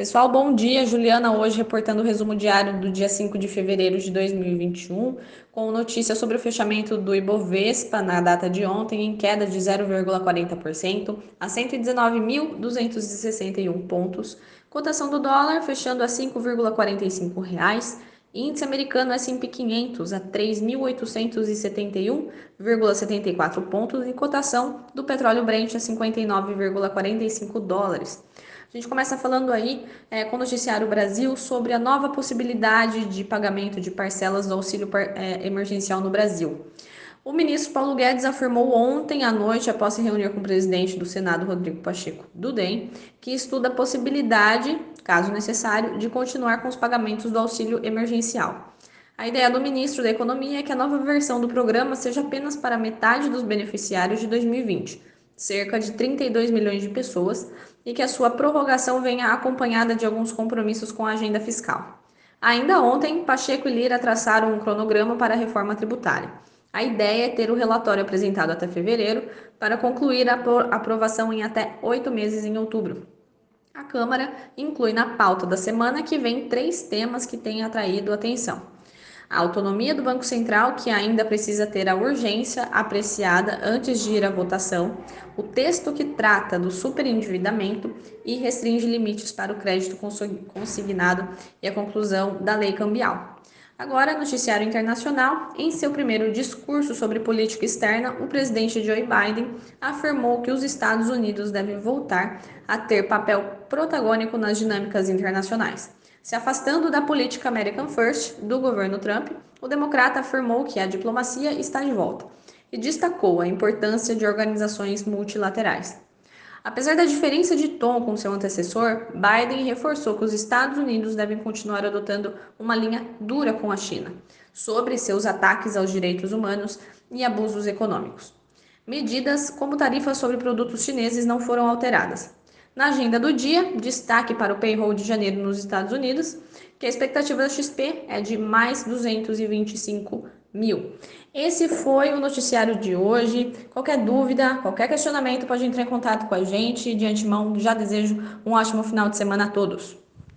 Pessoal, bom dia. Juliana hoje reportando o resumo diário do dia 5 de fevereiro de 2021, com notícias sobre o fechamento do Ibovespa na data de ontem em queda de 0,40% a 119.261 pontos. Cotação do dólar fechando a 5,45 reais. Índice americano S&P 500 a 3.871,74 pontos e cotação do petróleo Brent a 59,45 dólares. A gente começa falando aí é, com o Noticiário Brasil sobre a nova possibilidade de pagamento de parcelas do auxílio é, emergencial no Brasil. O ministro Paulo Guedes afirmou ontem à noite, após se reunir com o presidente do Senado, Rodrigo Pacheco do DEM, que estuda a possibilidade, caso necessário, de continuar com os pagamentos do auxílio emergencial. A ideia do ministro da Economia é que a nova versão do programa seja apenas para metade dos beneficiários de 2020 cerca de 32 milhões de pessoas, e que a sua prorrogação venha acompanhada de alguns compromissos com a agenda fiscal. Ainda ontem, Pacheco e Lira traçaram um cronograma para a reforma tributária. A ideia é ter o relatório apresentado até fevereiro para concluir a aprovação em até oito meses em outubro. A Câmara inclui na pauta da semana que vem três temas que têm atraído atenção a autonomia do Banco Central, que ainda precisa ter a urgência apreciada antes de ir à votação, o texto que trata do superendividamento e restringe limites para o crédito consignado e a conclusão da lei cambial. Agora, noticiário internacional. Em seu primeiro discurso sobre política externa, o presidente Joe Biden afirmou que os Estados Unidos devem voltar a ter papel protagônico nas dinâmicas internacionais. Se afastando da política American First do governo Trump, o democrata afirmou que a diplomacia está de volta e destacou a importância de organizações multilaterais. Apesar da diferença de tom com seu antecessor, Biden reforçou que os Estados Unidos devem continuar adotando uma linha dura com a China sobre seus ataques aos direitos humanos e abusos econômicos. Medidas como tarifas sobre produtos chineses não foram alteradas, na agenda do dia, destaque para o payroll de janeiro nos Estados Unidos, que a expectativa da XP é de mais 225 mil. Esse foi o noticiário de hoje. Qualquer dúvida, qualquer questionamento, pode entrar em contato com a gente. De antemão, já desejo um ótimo final de semana a todos.